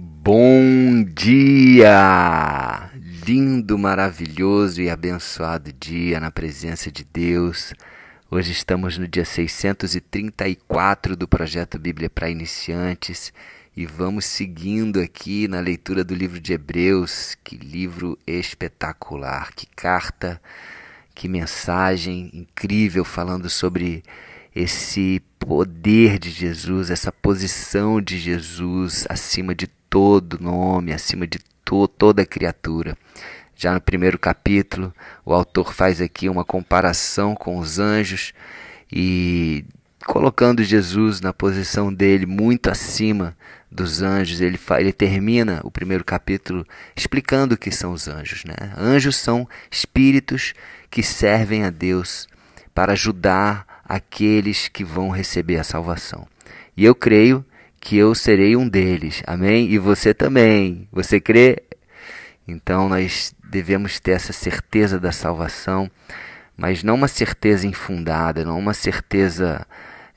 Bom dia! Lindo, maravilhoso e abençoado dia na presença de Deus. Hoje estamos no dia 634 do projeto Bíblia para Iniciantes e vamos seguindo aqui na leitura do livro de Hebreus. Que livro espetacular, que carta, que mensagem incrível falando sobre esse poder de Jesus, essa posição de Jesus acima de todo nome, acima de to toda criatura. Já no primeiro capítulo, o autor faz aqui uma comparação com os anjos e colocando Jesus na posição dele muito acima dos anjos. Ele, ele termina o primeiro capítulo explicando o que são os anjos. Né? Anjos são espíritos que servem a Deus para ajudar aqueles que vão receber a salvação. E eu creio que eu serei um deles. Amém? E você também. Você crê? Então nós devemos ter essa certeza da salvação, mas não uma certeza infundada, não uma certeza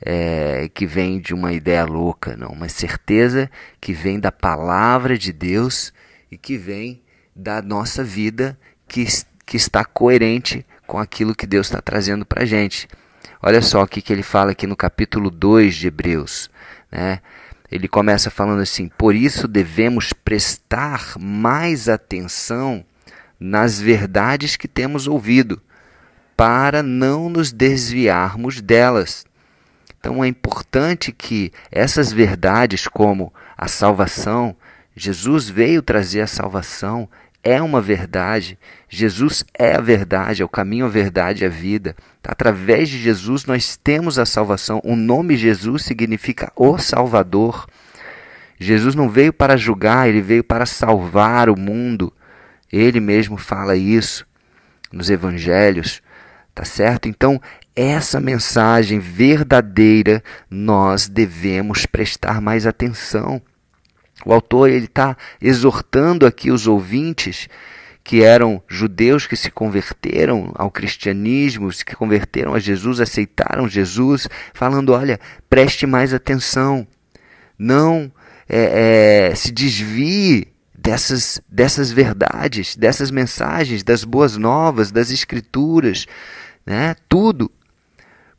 é, que vem de uma ideia louca, não. Uma certeza que vem da palavra de Deus e que vem da nossa vida que, que está coerente com aquilo que Deus está trazendo para a gente. Olha só o que, que ele fala aqui no capítulo 2 de Hebreus. Né? Ele começa falando assim: Por isso devemos prestar mais atenção nas verdades que temos ouvido, para não nos desviarmos delas. Então é importante que essas verdades, como a salvação, Jesus veio trazer a salvação, é uma verdade. Jesus é a verdade, é o caminho, a verdade a vida. Através de Jesus nós temos a salvação. O nome Jesus significa o Salvador. Jesus não veio para julgar, ele veio para salvar o mundo. Ele mesmo fala isso nos evangelhos, tá certo? Então, essa mensagem verdadeira nós devemos prestar mais atenção. O autor ele está exortando aqui os ouvintes que eram judeus que se converteram ao cristianismo, que converteram a Jesus, aceitaram Jesus, falando: olha, preste mais atenção, não é, é, se desvie dessas, dessas verdades, dessas mensagens, das boas novas, das escrituras, né? tudo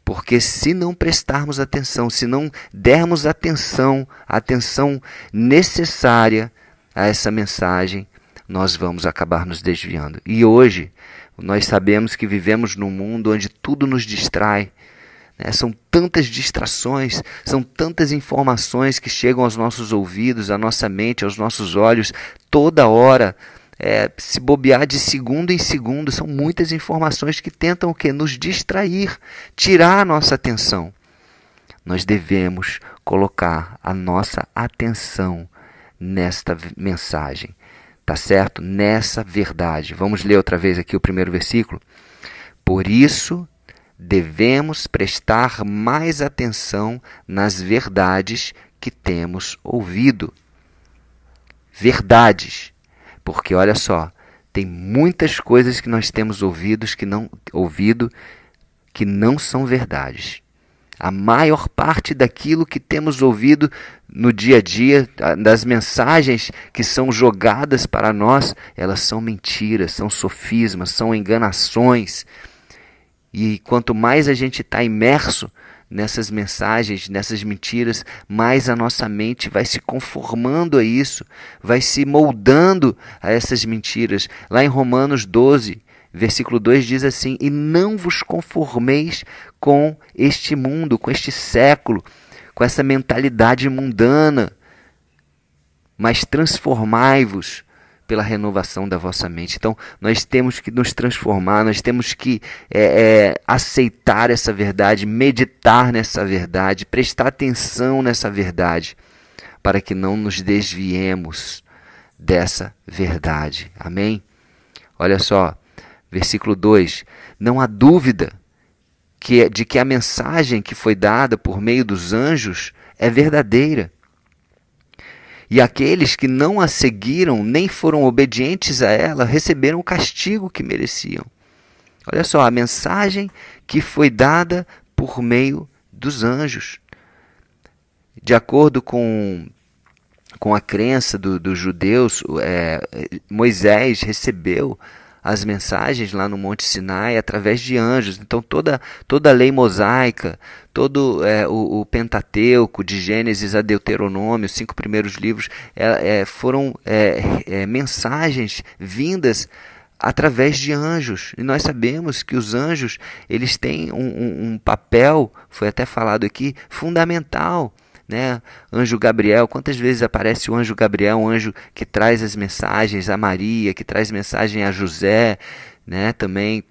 porque se não prestarmos atenção, se não dermos atenção, a atenção necessária a essa mensagem, nós vamos acabar nos desviando. E hoje, nós sabemos que vivemos num mundo onde tudo nos distrai. Né? São tantas distrações, são tantas informações que chegam aos nossos ouvidos, à nossa mente, aos nossos olhos, toda hora é, se bobear de segundo em segundo. São muitas informações que tentam o quê? Nos distrair, tirar a nossa atenção. Nós devemos colocar a nossa atenção nesta mensagem, tá certo? Nessa verdade. Vamos ler outra vez aqui o primeiro versículo. Por isso, devemos prestar mais atenção nas verdades que temos ouvido. Verdades. Porque olha só, tem muitas coisas que nós temos ouvidos que não ouvido que não são verdades. A maior parte daquilo que temos ouvido no dia a dia, das mensagens que são jogadas para nós, elas são mentiras, são sofismas, são enganações. E quanto mais a gente está imerso nessas mensagens, nessas mentiras, mais a nossa mente vai se conformando a isso, vai se moldando a essas mentiras. Lá em Romanos 12, versículo 2 diz assim: E não vos conformeis com este mundo, com este século, com essa mentalidade mundana, mas transformai-vos pela renovação da vossa mente. Então, nós temos que nos transformar, nós temos que é, é, aceitar essa verdade, meditar nessa verdade, prestar atenção nessa verdade, para que não nos desviemos dessa verdade. Amém? Olha só, versículo 2: Não há dúvida que, de que a mensagem que foi dada por meio dos anjos é verdadeira e aqueles que não a seguiram nem foram obedientes a ela receberam o castigo que mereciam. Olha só, a mensagem que foi dada por meio dos anjos. De acordo com com a crença dos do judeus, é, Moisés recebeu as mensagens lá no Monte Sinai através de anjos. Então toda, toda a lei mosaica, todo é, o, o, Pentateuco, de Gênesis a Deuteronômio, os cinco primeiros livros, é, é foram é, é, mensagens vindas através de anjos. E nós sabemos que os anjos eles têm um, um, um papel, foi até falado aqui, fundamental né? Anjo Gabriel, quantas vezes aparece o anjo Gabriel, um anjo que traz as mensagens a Maria, que traz mensagem a José, né? Também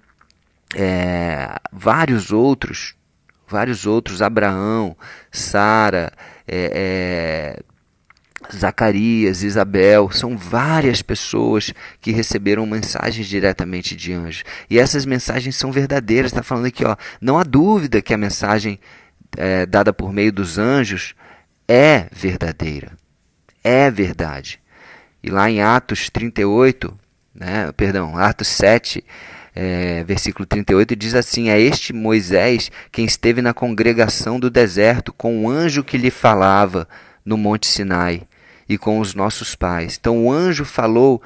é, vários outros, vários outros, Abraão, Sara, é, é, Zacarias, Isabel, são várias pessoas que receberam mensagens diretamente de anjos. E essas mensagens são verdadeiras. Está falando aqui, ó, não há dúvida que a mensagem é, dada por meio dos anjos é verdadeira. É verdade. E lá em Atos 38, né, perdão, Atos 7, é, versículo 38, diz assim: É este Moisés quem esteve na congregação do deserto com o anjo que lhe falava no Monte Sinai e com os nossos pais. Então o anjo falou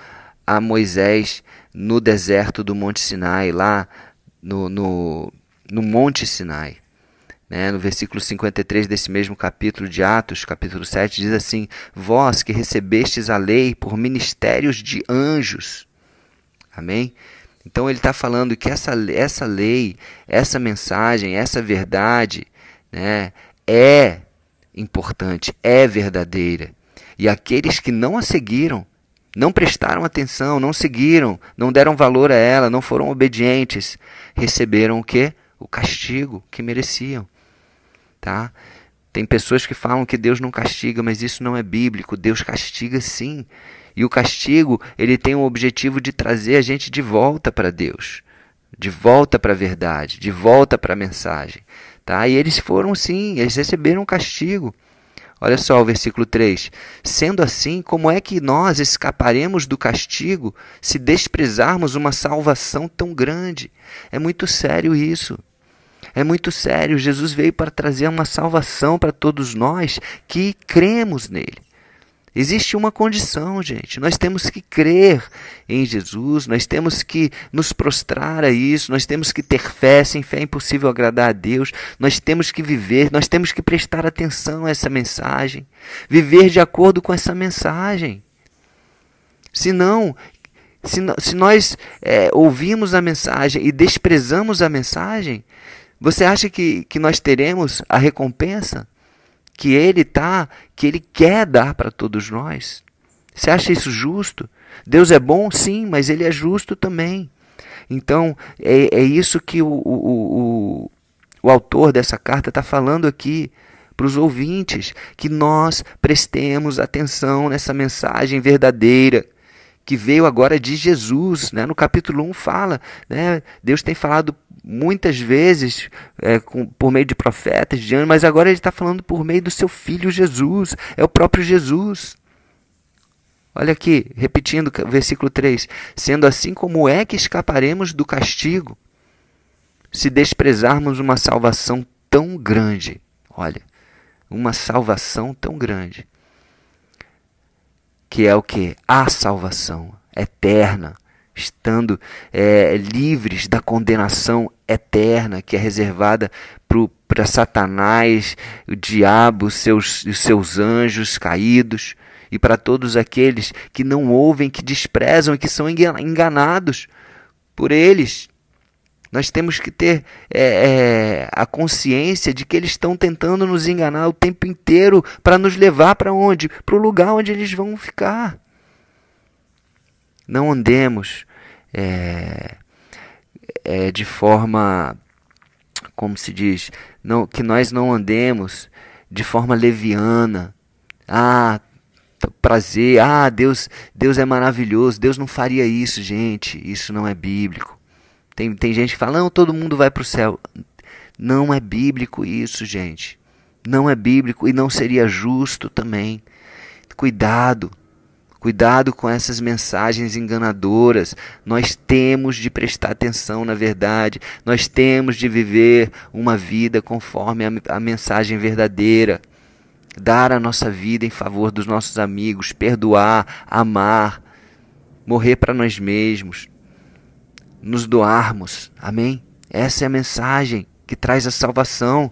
a Moisés no deserto do Monte Sinai, lá no, no, no Monte Sinai. Né, no versículo 53 desse mesmo capítulo de Atos, capítulo 7, diz assim: Vós que recebestes a lei por ministérios de anjos. Amém? Então ele está falando que essa, essa lei, essa mensagem, essa verdade né, é importante, é verdadeira. E aqueles que não a seguiram, não prestaram atenção, não seguiram, não deram valor a ela, não foram obedientes, receberam o que? O castigo que mereciam tá? Tem pessoas que falam que Deus não castiga, mas isso não é bíblico. Deus castiga sim. E o castigo, ele tem o objetivo de trazer a gente de volta para Deus, de volta para a verdade, de volta para a mensagem, tá? E eles foram sim, eles receberam um castigo. Olha só o versículo 3. Sendo assim, como é que nós escaparemos do castigo se desprezarmos uma salvação tão grande? É muito sério isso. É muito sério. Jesus veio para trazer uma salvação para todos nós que cremos nele. Existe uma condição, gente. Nós temos que crer em Jesus, nós temos que nos prostrar a isso, nós temos que ter fé. Sem fé é impossível agradar a Deus. Nós temos que viver, nós temos que prestar atenção a essa mensagem, viver de acordo com essa mensagem. Senão, se, se nós é, ouvimos a mensagem e desprezamos a mensagem, você acha que, que nós teremos a recompensa que Ele tá, que Ele quer dar para todos nós? Você acha isso justo? Deus é bom, sim, mas Ele é justo também. Então, é, é isso que o, o, o, o autor dessa carta está falando aqui para os ouvintes, que nós prestemos atenção nessa mensagem verdadeira que veio agora de Jesus. Né? No capítulo 1 fala, né? Deus tem falado muitas vezes é, com, por meio de profetas, de anjos, mas agora ele está falando por meio do seu filho Jesus, é o próprio Jesus. Olha aqui, repetindo o versículo 3: Sendo assim, como é que escaparemos do castigo se desprezarmos uma salvação tão grande? Olha, uma salvação tão grande que é o que? A salvação eterna, estando é, livres da condenação eterna que é reservada para Satanás, o diabo, seus, os seus anjos caídos, e para todos aqueles que não ouvem, que desprezam e que são enganados por eles. Nós temos que ter é, é, a consciência de que eles estão tentando nos enganar o tempo inteiro para nos levar para onde? Para o lugar onde eles vão ficar. Não andemos é, é de forma, como se diz, não, que nós não andemos de forma leviana. Ah, prazer, ah, Deus, Deus é maravilhoso, Deus não faria isso, gente. Isso não é bíblico. Tem, tem gente que fala, não, todo mundo vai para o céu. Não é bíblico isso, gente. Não é bíblico e não seria justo também. Cuidado, cuidado com essas mensagens enganadoras. Nós temos de prestar atenção na verdade. Nós temos de viver uma vida conforme a, mensagem verdadeira. dar a nossa vida em favor dos nossos amigos, perdoar, amar, morrer para nós mesmos, nos doarmos. Amém? Essa é a mensagem que traz a salvação.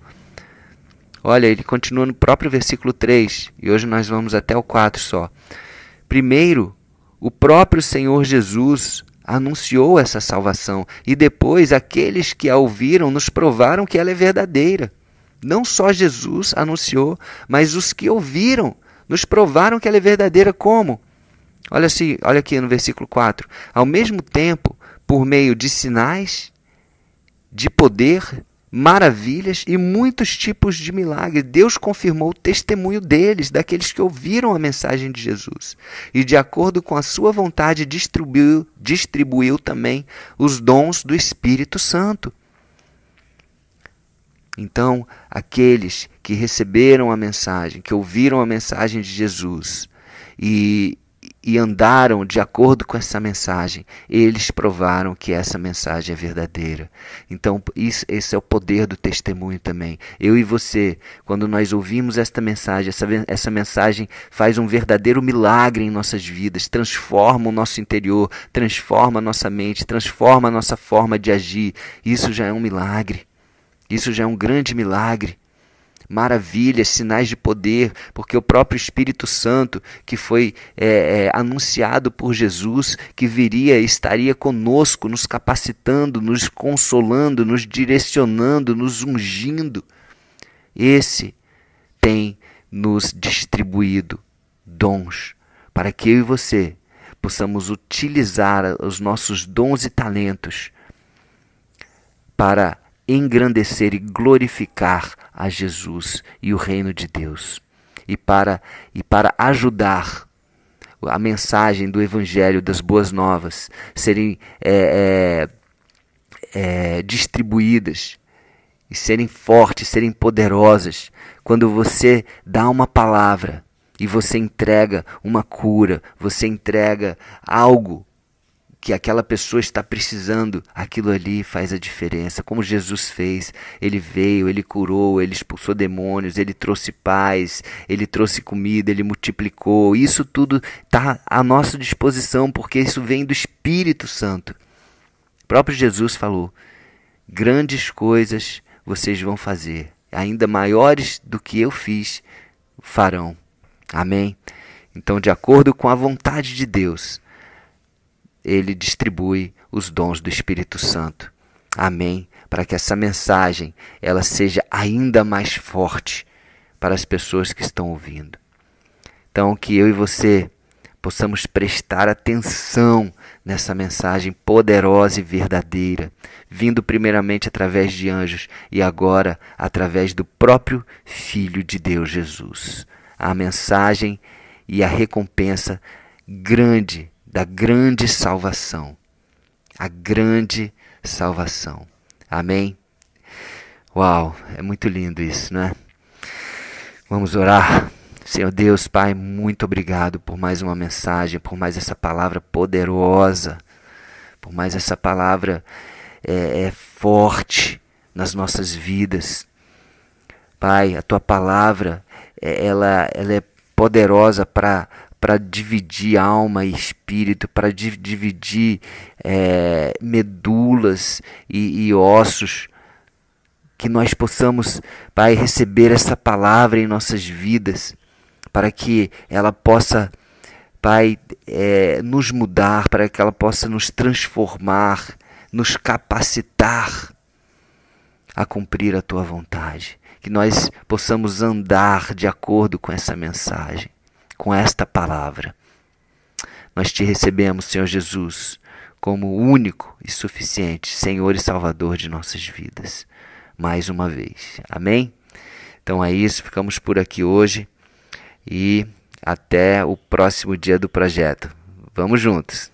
Olha, ele continua no próprio versículo 3, e hoje nós vamos até o 4 só. Primeiro, o próprio Senhor Jesus anunciou essa salvação, e depois aqueles que a ouviram nos provaram que ela é verdadeira. Não só Jesus anunciou, mas os que ouviram nos provaram que ela é verdadeira como? Olha, assim, olha aqui no versículo 4. Ao mesmo tempo, por meio de sinais, de poder, maravilhas e muitos tipos de milagres. Deus confirmou o testemunho deles, daqueles que ouviram a mensagem de Jesus. E, de acordo com a sua vontade, distribuiu, distribuiu também os dons do Espírito Santo. Então, aqueles que receberam a mensagem, que ouviram a mensagem de Jesus e, e andaram de acordo com essa mensagem, eles provaram que essa mensagem é verdadeira. Então, isso, esse é o poder do testemunho também. Eu e você, quando nós ouvimos esta mensagem, essa, essa mensagem faz um verdadeiro milagre em nossas vidas, transforma o nosso interior, transforma a nossa mente, transforma a nossa forma de agir. Isso já é um milagre. Isso já é um grande milagre maravilhas, sinais de poder, porque o próprio Espírito Santo, que foi é, é, anunciado por Jesus, que viria e estaria conosco, nos capacitando, nos consolando, nos direcionando, nos ungindo, esse tem nos distribuído dons para que eu e você possamos utilizar os nossos dons e talentos para engrandecer e glorificar a Jesus e o reino de Deus. E para, e para ajudar a mensagem do Evangelho das Boas Novas serem é, é, é, distribuídas e serem fortes, serem poderosas. Quando você dá uma palavra e você entrega uma cura, você entrega algo que aquela pessoa está precisando, aquilo ali faz a diferença. Como Jesus fez, ele veio, ele curou, ele expulsou demônios, ele trouxe paz, ele trouxe comida, ele multiplicou. Isso tudo está à nossa disposição, porque isso vem do Espírito Santo. O próprio Jesus falou: grandes coisas vocês vão fazer, ainda maiores do que eu fiz, farão. Amém? Então, de acordo com a vontade de Deus, ele distribui os dons do Espírito Santo. Amém. Para que essa mensagem ela seja ainda mais forte para as pessoas que estão ouvindo. Então que eu e você possamos prestar atenção nessa mensagem poderosa e verdadeira, vindo primeiramente através de anjos e agora através do próprio Filho de Deus Jesus. A mensagem e a recompensa grande da grande salvação. A grande salvação. Amém? Uau, é muito lindo isso, não é? Vamos orar. Senhor Deus, Pai, muito obrigado por mais uma mensagem, por mais essa palavra poderosa, por mais essa palavra é, é forte nas nossas vidas. Pai, a tua palavra, é, ela, ela é poderosa para para dividir alma e espírito, para dividir é, medulas e, e ossos. Que nós possamos, Pai, receber essa palavra em nossas vidas, para que ela possa, Pai, é, nos mudar, para que ela possa nos transformar, nos capacitar a cumprir a tua vontade. Que nós possamos andar de acordo com essa mensagem com esta palavra. Nós te recebemos, Senhor Jesus, como único e suficiente Senhor e Salvador de nossas vidas. Mais uma vez. Amém? Então é isso, ficamos por aqui hoje e até o próximo dia do projeto. Vamos juntos!